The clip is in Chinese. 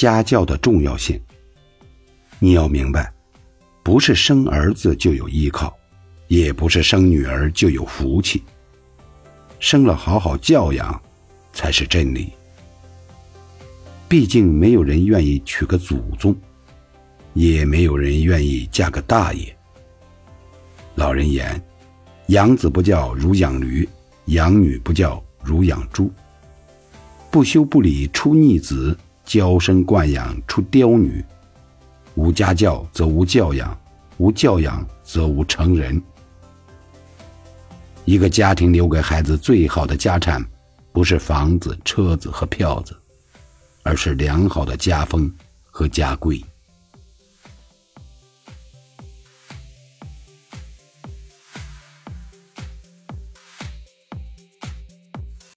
家教的重要性。你要明白，不是生儿子就有依靠，也不是生女儿就有福气。生了好好教养，才是真理。毕竟没有人愿意娶个祖宗，也没有人愿意嫁个大爷。老人言：“养子不教如养驴，养女不教如养猪。不修不理出逆子，娇生惯养出刁女。无家教则无教养，无教养则无成人。”一个家庭留给孩子最好的家产，不是房子、车子和票子，而是良好的家风和家规。